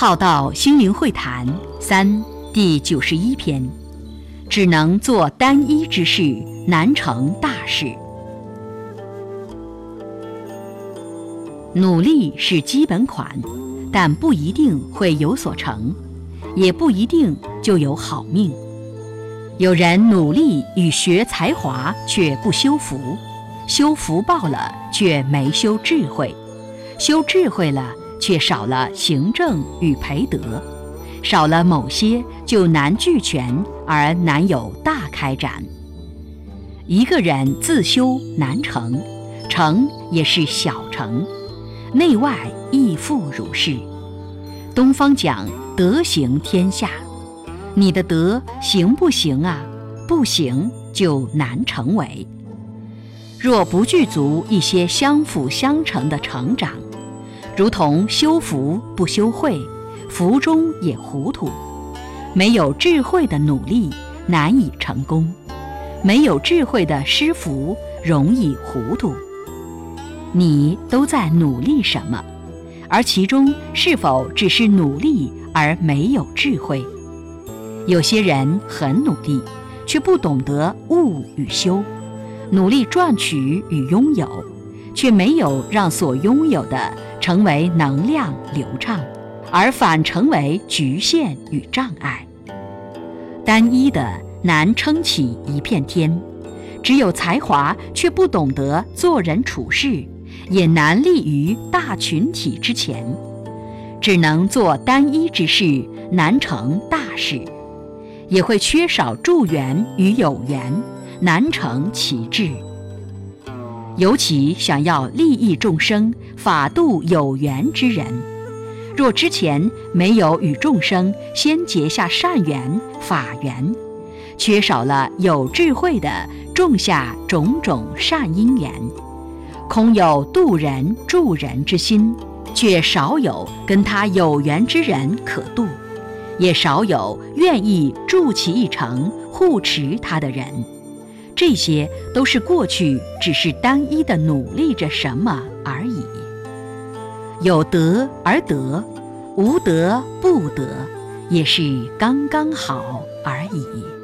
浩道心灵会谈三第九十一篇，只能做单一之事，难成大事。努力是基本款，但不一定会有所成，也不一定就有好命。有人努力与学才华，却不修福；修福报了，却没修智慧；修智慧了，却少了行政与培德；少了某些，就难俱全，而难有大开展。一个人自修难成，成也是小成，内外亦复如是。东方讲德行天下。你的德行不行啊？不行就难成为。若不具足一些相辅相成的成长，如同修福不修慧，福中也糊涂。没有智慧的努力难以成功，没有智慧的施福容易糊涂。你都在努力什么？而其中是否只是努力而没有智慧？有些人很努力，却不懂得悟与修；努力赚取与拥有，却没有让所拥有的成为能量流畅，而反成为局限与障碍。单一的难撑起一片天，只有才华却不懂得做人处事，也难立于大群体之前。只能做单一之事，难成大事。也会缺少助缘与有缘，难成其志。尤其想要利益众生、法度有缘之人，若之前没有与众生先结下善缘、法缘，缺少了有智慧的种下种种善因缘，空有度人助人之心，却少有跟他有缘之人可度。也少有愿意助其一程、护持他的人，这些都是过去只是单一的努力着什么而已。有得而得，无得不得，也是刚刚好而已。